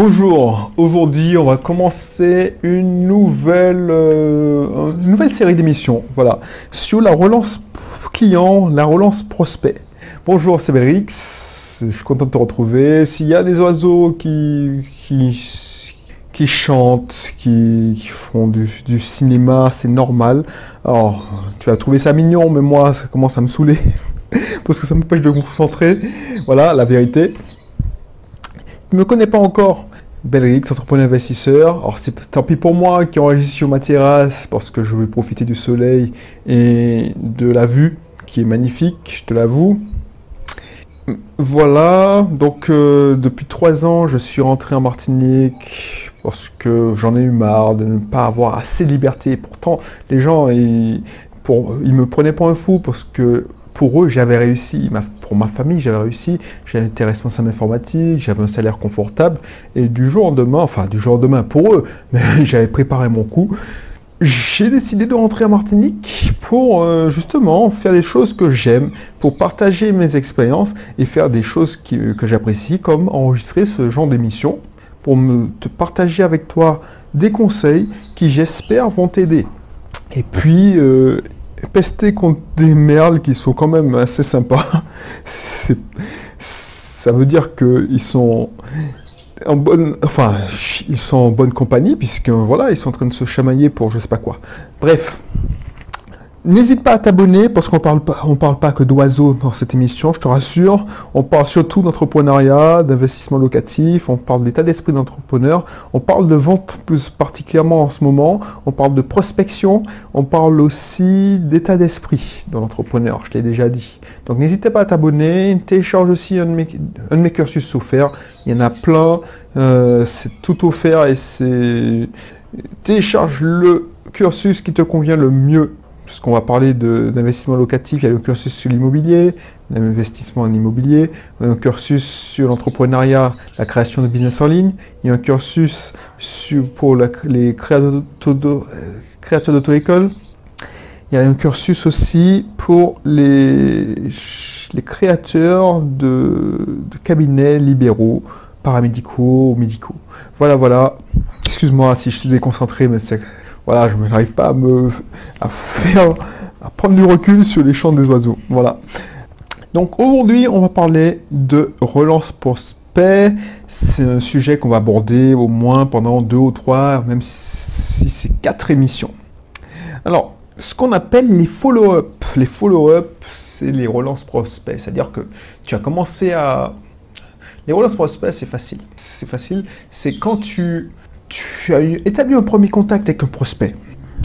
Bonjour, aujourd'hui on va commencer une nouvelle, euh, une nouvelle série d'émissions voilà, sur la relance client, la relance prospect. Bonjour, c'est Bérix, je suis content de te retrouver. S'il y a des oiseaux qui, chantent, qui, font du, cinéma, c'est normal. Alors, tu vas trouver ça mignon, mais moi ça commence à me saouler parce que ça m'empêche de me concentrer. Voilà, la vérité. Tu ne me connais pas encore Belrix, entrepreneur investisseur. Alors c'est tant pis pour moi qui enregistre sur ma terrasse parce que je veux profiter du soleil et de la vue qui est magnifique, je te l'avoue. Voilà, donc euh, depuis trois ans, je suis rentré en Martinique parce que j'en ai eu marre de ne pas avoir assez de liberté. Pourtant, les gens, ils, me prenaient pour un fou parce que pour eux, j'avais réussi. pour ma famille, j'avais réussi. J'étais responsable informatique, j'avais un salaire confortable. Et du jour au lendemain, enfin du jour au lendemain pour eux, j'avais préparé mon coup. J'ai décidé de rentrer à Martinique pour euh, justement faire des choses que j'aime, pour partager mes expériences et faire des choses que j'apprécie, comme enregistrer ce genre d'émission, pour me, te partager avec toi des conseils qui j'espère vont t'aider. Et puis, euh, pester contre des merles qui sont quand même assez sympas. ça veut dire qu'ils sont en bonne, enfin, ils sont en bonne compagnie puisque voilà, ils sont en train de se chamailler pour je sais pas quoi. Bref, N'hésite pas à t'abonner parce qu'on parle pas, on parle pas que d'oiseaux dans cette émission, je te rassure. On parle surtout d'entrepreneuriat, d'investissement locatif, on parle d'état d'esprit d'entrepreneur, on parle de vente plus particulièrement en ce moment, on parle de prospection, on parle aussi d'état d'esprit dans l'entrepreneur, je l'ai déjà dit. Donc n'hésitez pas à t'abonner, télécharge aussi un de, mes, cursus offerts, il y en a plein, euh, c'est tout offert et c'est... Télécharge le cursus qui te convient le mieux puisqu'on va parler d'investissement locatif, il y a le cursus sur l'immobilier, l'investissement en immobilier, un cursus sur l'entrepreneuriat, la création de business en ligne, il y a un cursus pour les créateurs d'auto-école, il y a un cursus aussi pour les, créateurs de, de cabinets libéraux, paramédicaux, médicaux. Voilà, voilà. Excuse-moi si je suis déconcentré, mais c'est voilà, je n'arrive pas à me à faire à prendre du recul sur les chants des oiseaux. Voilà. Donc aujourd'hui, on va parler de relance prospect. C'est un sujet qu'on va aborder au moins pendant deux ou trois, même si c'est quatre émissions. Alors, ce qu'on appelle les follow-up. Les follow-up, c'est les relances prospects. C'est-à-dire que tu as commencé à... Les relances prospects, c'est facile. C'est facile. C'est quand tu tu as établi un premier contact avec un prospect.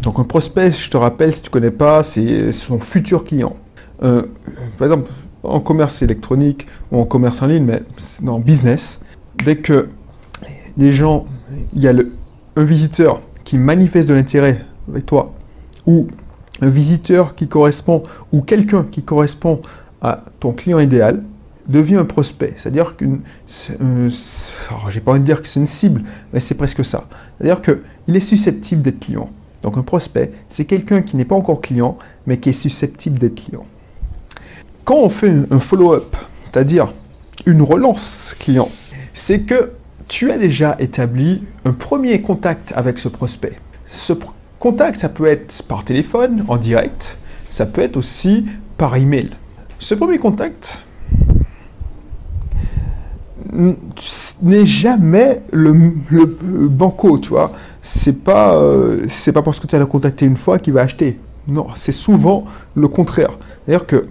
Donc un prospect, je te rappelle, si tu ne connais pas, c'est son futur client. Euh, par exemple, en commerce électronique ou en commerce en ligne, mais dans business, dès que les gens, il y a un visiteur qui manifeste de l'intérêt avec toi, ou un visiteur qui correspond, ou quelqu'un qui correspond à ton client idéal, devient un prospect. C'est-à-dire qu'une. Euh, j'ai pas envie de dire que c'est une cible, mais c'est presque ça. C'est-à-dire qu'il est susceptible d'être client. Donc un prospect, c'est quelqu'un qui n'est pas encore client, mais qui est susceptible d'être client. Quand on fait un follow-up, c'est-à-dire une relance client, c'est que tu as déjà établi un premier contact avec ce prospect. Ce contact, ça peut être par téléphone, en direct, ça peut être aussi par email. Ce premier contact, n'est jamais le, banco, tu vois. C'est pas, euh, pas parce que tu as le contacté une fois qu'il va acheter. Non, c'est souvent le contraire. D'ailleurs que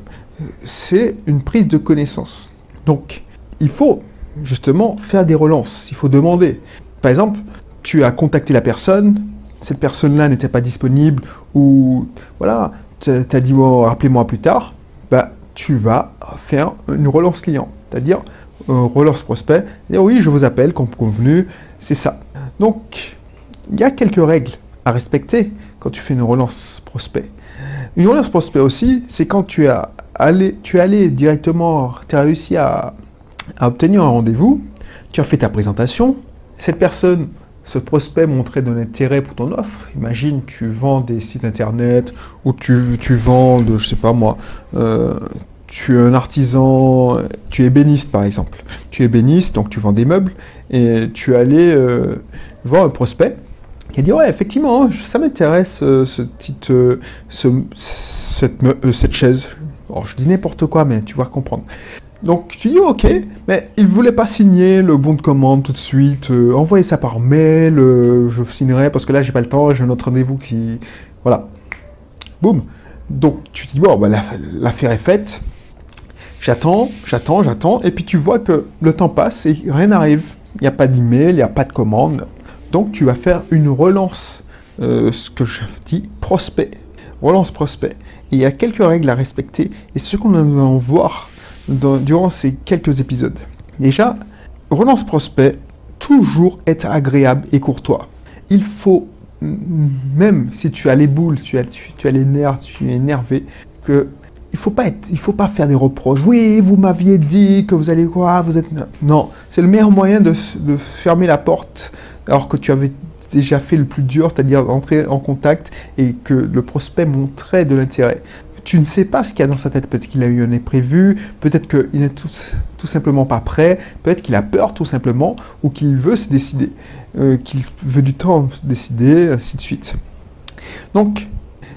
c'est une prise de connaissance. Donc, il faut justement faire des relances. Il faut demander. Par exemple, tu as contacté la personne, cette personne-là n'était pas disponible, ou voilà, tu as dit rappelez-moi plus tard, bah, tu vas faire une relance client. C'est-à-dire, relance prospect, et oui, je vous appelle comme convenu, c'est ça. Donc, il y a quelques règles à respecter quand tu fais une relance prospect. Une relance prospect aussi, c'est quand tu, as allé, tu es allé directement, tu as réussi à, obtenir un rendez-vous, tu as fait ta présentation, cette personne, ce prospect montrait de l'intérêt pour ton offre. Imagine, tu vends des sites internet ou tu, tu vends, de, je sais pas moi, euh, tu es un artisan, tu es ébéniste par exemple. Tu es ébéniste, donc tu vends des meubles, et tu allais euh, voir un prospect qui a dit ouais effectivement ça m'intéresse euh, euh, ce, cette, cette chaise. Je dis n'importe quoi mais tu vas comprendre. Donc tu dis ok, mais il voulait pas signer le bon de commande tout de suite, envoyer ça par mail, je signerai parce que là j'ai pas le temps, j'ai un autre rendez-vous qui... Voilà. Boum. Donc tu te dis bon, bah, la- l'affaire est faite, j'attends, j'attends, j'attends, et puis tu vois que le temps passe et rien n'arrive. Il n'y a pas d'email, il n'y a pas de commande. Donc tu vas faire une relance, euh, ce que je dis prospect. Relance prospect. Et il y a quelques règles à respecter, et ce qu'on va en voir durant ces quelques épisodes. Déjà, relance prospect, toujours être agréable et courtois. Il faut, même si tu as les boules, tu tu, tu as les nerfs, tu es énervé, que il faut pas être, il faut pas faire des reproches. Oui, vous m'aviez dit que vous allez quoi, vous êtes non, c'est le meilleur moyen de, fermer la porte alors que tu avais déjà fait le plus dur, c'est-à-dire entrer en contact et que le prospect montrait de l'intérêt. Tu ne sais pas ce qu'il y a dans sa tête. Peut-être qu'il a eu un imprévu, peut-être qu'il n'est tout, simplement pas prêt, peut-être qu'il a peur tout simplement, ou qu'il veut se décider, euh, qu'il veut du temps se décider, ainsi de suite. Donc,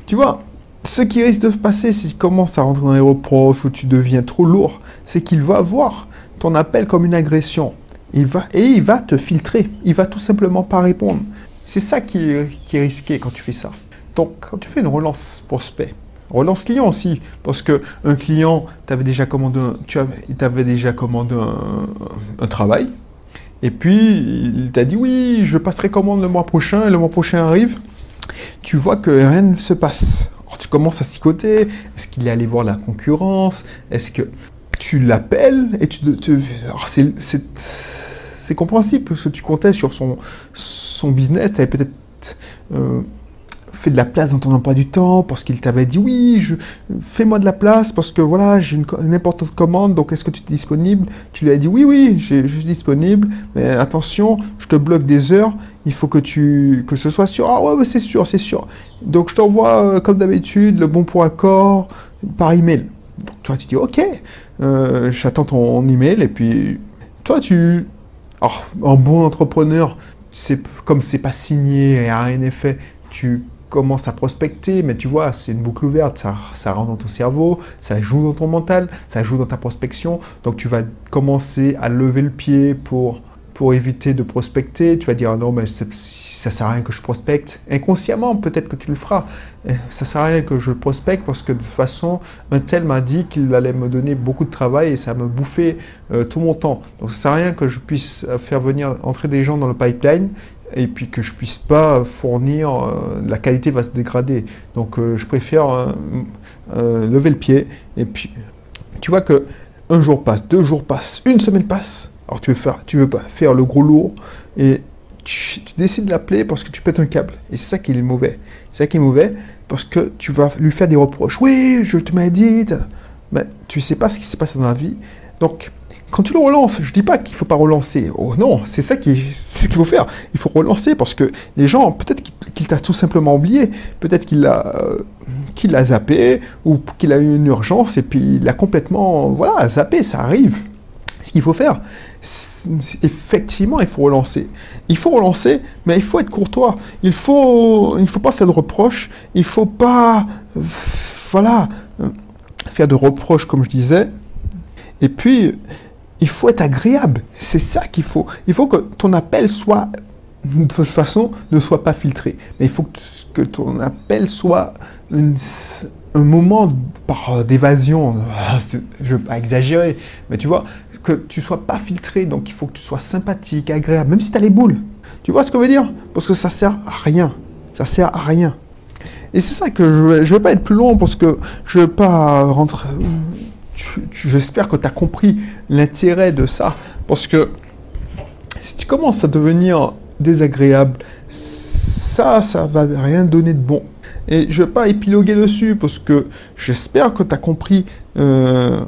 tu vois, ce qui risque de se passer si tu commences à rentrer dans les reproches ou tu deviens trop lourd, c'est qu'il va voir ton appel comme une agression. Il va, et il va te filtrer. Il va tout simplement pas répondre. C'est ça qui est, risqué quand tu fais ça. Donc, quand tu fais une relance prospect, relance client aussi, parce que un client t'avait déjà commandé, un, tu avais, il t'avait déjà commandé un, un travail, et puis il t'a dit oui, je passerai commande le mois prochain, et le mois prochain arrive. Tu vois que rien ne se passe. Tu commences à psychoter. Est-ce qu'il est allé voir la concurrence? Est-ce que tu l'appelles et tu, c'est, compréhensible parce que tu comptais sur son, son business. Tu avais peut-être euh, de la place dans ton emploi du temps parce qu'il t'avait dit oui, je, fais-moi de la place parce que voilà, j'ai une, une importante commande. Donc est-ce que tu es disponible? Tu lui as dit oui, oui, je suis disponible. Mais attention, je te bloque des heures. Il faut que tu que ce soit sûr. Ah ouais, c'est sûr, c'est sûr. Donc je t'envoie euh, comme d'habitude le bon pour accord par email. Donc toi tu dis ok, euh, j'attends ton email et puis toi tu, en bon entrepreneur, c'est comme c'est pas signé et rien n'est fait, tu commences à prospecter, mais tu vois, c'est une boucle ouverte, ça, ça rentre dans ton cerveau, ça joue dans ton mental, ça joue dans ta prospection, donc tu vas commencer à lever le pied pour pour éviter de prospecter, tu vas dire ah non mais ça sert à rien que je prospecte. Inconsciemment peut-être que tu le feras. Eh, Ça sert à rien que je prospecte parce que de toute façon un tel m'a dit qu'il allait me donner beaucoup de travail et ça me bouffait euh, tout mon temps. Donc ça sert à rien que je puisse euh, faire venir entrer des gens dans le pipeline et puis que je puisse pas fournir, euh, la qualité va se dégrader. Donc euh, je préfère euh, lever le pied et puis tu vois que un jour passe, deux jours passent, une semaine passe. Alors tu veux faire, tu veux pas faire le gros lourd et tu, tu décides de l'appeler parce que tu pètes un câble. Et c'est ça qui est mauvais. C'est ça qui est mauvais parce que tu vas lui faire des reproches. Oui, je te m'ai dit. Mais tu sais pas ce qui s'est passé dans la vie. Donc quand tu le relances, je dis pas qu'il faut pas relancer. Oh non, c'est ça qui, c'est ce qu'il faut faire. Il faut relancer parce que les gens, peut-être qu'il t'a tout simplement oublié, peut-être qu'il l'a, euh, l'a zappé ou qu'il a eu une urgence et puis il a complètement, voilà, zappé. Ça arrive. Ce qu'il faut faire, effectivement, il faut relancer. Il faut relancer, mais il faut être courtois. Il faut, il faut pas faire de reproches. Il faut pas, voilà, euh, faire de reproches comme je disais. Et puis, il faut être agréable. C'est ça qu'il faut. Il faut que ton appel soit, de toute façon, ne soit pas filtré. Mais il faut que, ton appel soit un moment par d'évasion. Ah, Je ne veux pas exagérer, mais tu vois, que tu sois pas filtré. Donc, il faut que tu sois sympathique, agréable, même si tu as les boules. Tu vois ce que je veux dire? Parce que ça sert à rien. Ça sert à rien. Et c'est ça que je ne vais, pas être plus long parce que je ne vais pas rentrer. J'espère que tu as compris l'intérêt de ça. Parce que si tu commences à devenir désagréable, ça, ça va rien donner de bon. Et je ne vais pas épiloguer dessus parce que j'espère que tu as compris euh,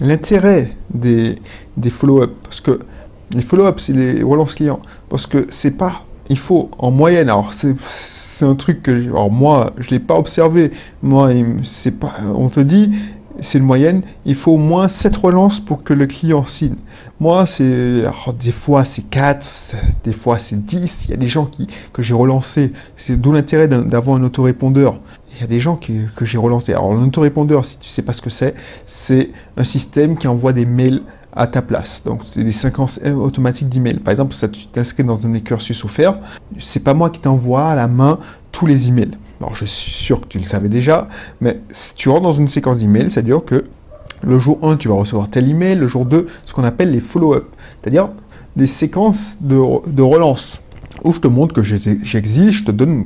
l'intérêt des, des follow-up. Parce que les follow-up, c'est les relances clients. Parce que c'est pas. Il faut en moyenne. Alors, c'est. Un truc que, alors moi, je l'ai pas observé. Moi, c'est pas. On te dit, c'est une moyenne, il faut au moins 7 relances pour que le client signe. Moi, c'est des fois c'est 4, des fois c'est 10. Il y a des gens qui, que j'ai relancé. C'est d'où l'intérêt d'avoir un autorépondeur. Il y a des gens que j'ai relancé. Alors, l'autorépondeur, si tu sais pas ce que c'est, c'est un système qui envoie des mails à ta place. Donc, c'est des séquences automatiques d'emails. Par exemple, ça, tu t'inscris dans un cursus offert. C'est pas moi qui t'envoie à la main tous les emails. Alors, je suis sûr que tu le savais déjà, mais si tu rentres dans une séquence d'emails, c'est-à-dire que le jour 1, tu vas recevoir tel email, le jour 2, ce qu'on appelle les follow-up, c'est-à-dire des séquences de, de relance où je te montre que j'existe, je te donne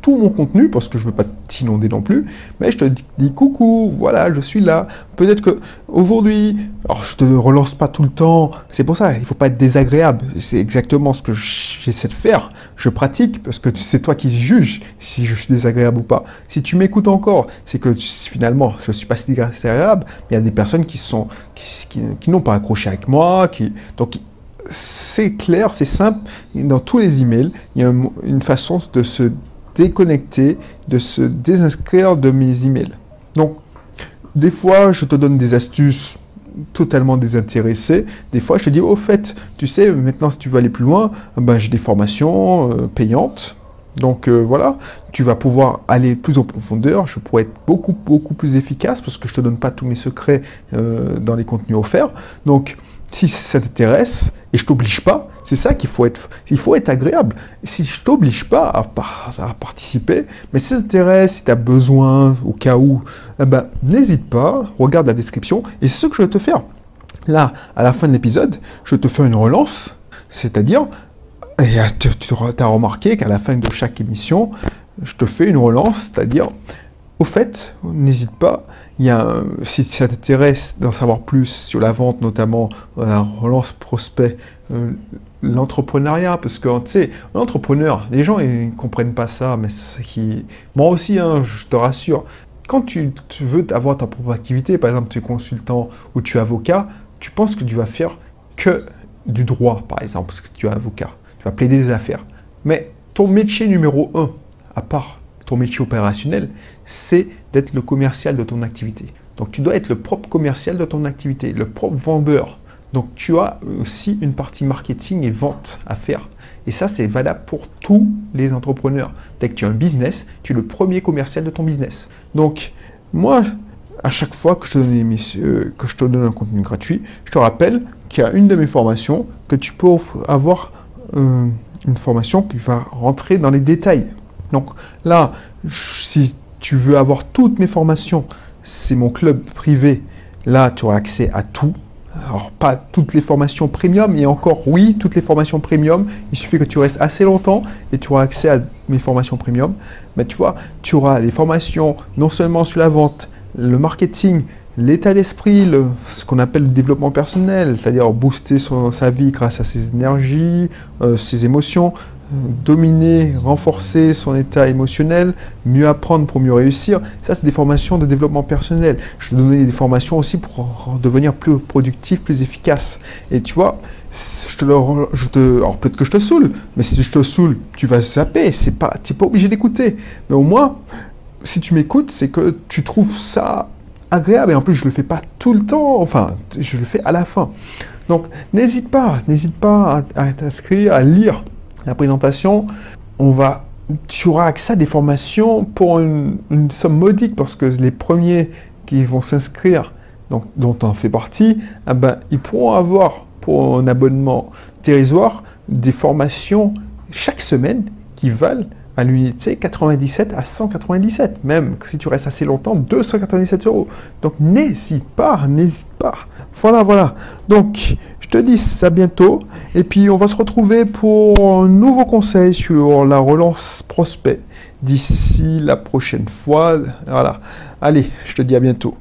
tout mon contenu parce que je veux pas t'inonder non plus, mais je te dis coucou, voilà, je suis là. Peut-être que aujourd'hui, alors je te relance pas tout le temps, c'est pour ça, il faut pas être désagréable. C'est exactement ce que j'essaie de faire. Je pratique parce que c'est toi qui juges si je suis désagréable ou pas. Si tu m'écoutes encore, c'est que finalement je suis pas si désagréable. Il y a des personnes qui sont qui, qui, n'ont pas accroché avec moi, qui donc c'est clair, c'est simple. Dans tous les emails, il y a une façon de se déconnecter, de se désinscrire de mes emails. Donc, des fois, je te donne des astuces totalement désintéressées. Des fois, je te dis, au fait, tu sais, maintenant, si tu veux aller plus loin, ben, j'ai des formations euh, payantes. Donc euh, voilà, tu vas pouvoir aller plus en profondeur. Je pourrais être beaucoup, beaucoup plus efficace parce que je ne te donne pas tous mes secrets euh, dans les contenus offerts. Donc, si ça t'intéresse, et je t'oblige pas, c'est ça qu'il faut être, il faut être agréable. Si je t'oblige pas à, participer, mais si ça t'intéresse, si tu as besoin, au cas où, eh ben, n'hésite pas, regarde la description, et c'est ce que je vais te faire. Là, à la fin de l'épisode, je te fais une relance, c'est-à-dire, tu as remarqué qu'à la fin de chaque émission, je te fais une relance, c'est-à-dire, au fait, n'hésite pas, il y a, si ça t'intéresse d'en savoir plus sur la vente, notamment euh, la relance prospect, euh, l'entrepreneuriat, parce que tu sais, l'entrepreneur, les gens ils ne comprennent pas ça, mais c'est qui. Moi aussi, hein, je te rassure, quand tu, veux avoir ta propre activité, par exemple, tu es consultant ou tu es avocat, tu penses que tu vas faire que du droit, par exemple, parce que tu es avocat. Tu vas plaider des affaires. Mais ton métier numéro un, à part ton métier opérationnel, c'est d'être le commercial de ton activité. Donc tu dois être le propre commercial de ton activité, le propre vendeur. Donc tu as aussi une partie marketing et vente à faire. Et ça, c'est valable pour tous les entrepreneurs. Dès que tu as un business, tu es le premier commercial de ton business. Donc moi, à chaque fois que je te donne, euh, te donne un contenu gratuit, je te rappelle qu'il y a une de mes formations que tu peux avoir euh, une formation qui va rentrer dans les détails. Donc là, si tu veux avoir toutes mes formations, c'est mon club privé. Là, tu auras accès à tout. Alors, pas toutes les formations premium, et encore, oui, toutes les formations premium. Il suffit que tu restes assez longtemps et tu auras accès à mes formations premium. Mais tu vois, tu auras des formations non seulement sur la vente, le marketing, l'état d'esprit, ce qu'on appelle le développement personnel, c'est-à-dire booster sa vie grâce à ses énergies, euh, ses émotions, dominer, renforcer son état émotionnel, mieux apprendre pour mieux réussir. Ça, c'est des formations de développement personnel. Je te donner des formations aussi pour devenir plus productif, plus efficace. Et tu vois, je te, alors peut-être que je te saoule, mais si je te saoule, tu vas zapper. C'est pas, tu n'es pas obligé d'écouter. Mais au moins, si tu m'écoutes, c'est que tu trouves ça agréable. Et en plus, je le fais pas tout le temps. Enfin, je le fais à la fin. Donc, n'hésite pas, n'hésite pas à t'inscrire, à lire la présentation, on va, tu auras accès à des formations pour une, somme modique parce que les premiers qui vont s'inscrire, dont on fait partie, ah ben, ils pourront avoir pour un abonnement dérisoire des formations chaque semaine qui valent à l'unité 97 à 197, même si tu restes assez longtemps, 297 euros. Donc n'hésite pas, n'hésite pas. Voilà, voilà. Donc je te dis à bientôt, et puis on va se retrouver pour un nouveau conseil sur la relance prospect d'ici la prochaine fois. Voilà. Allez, je te dis à bientôt.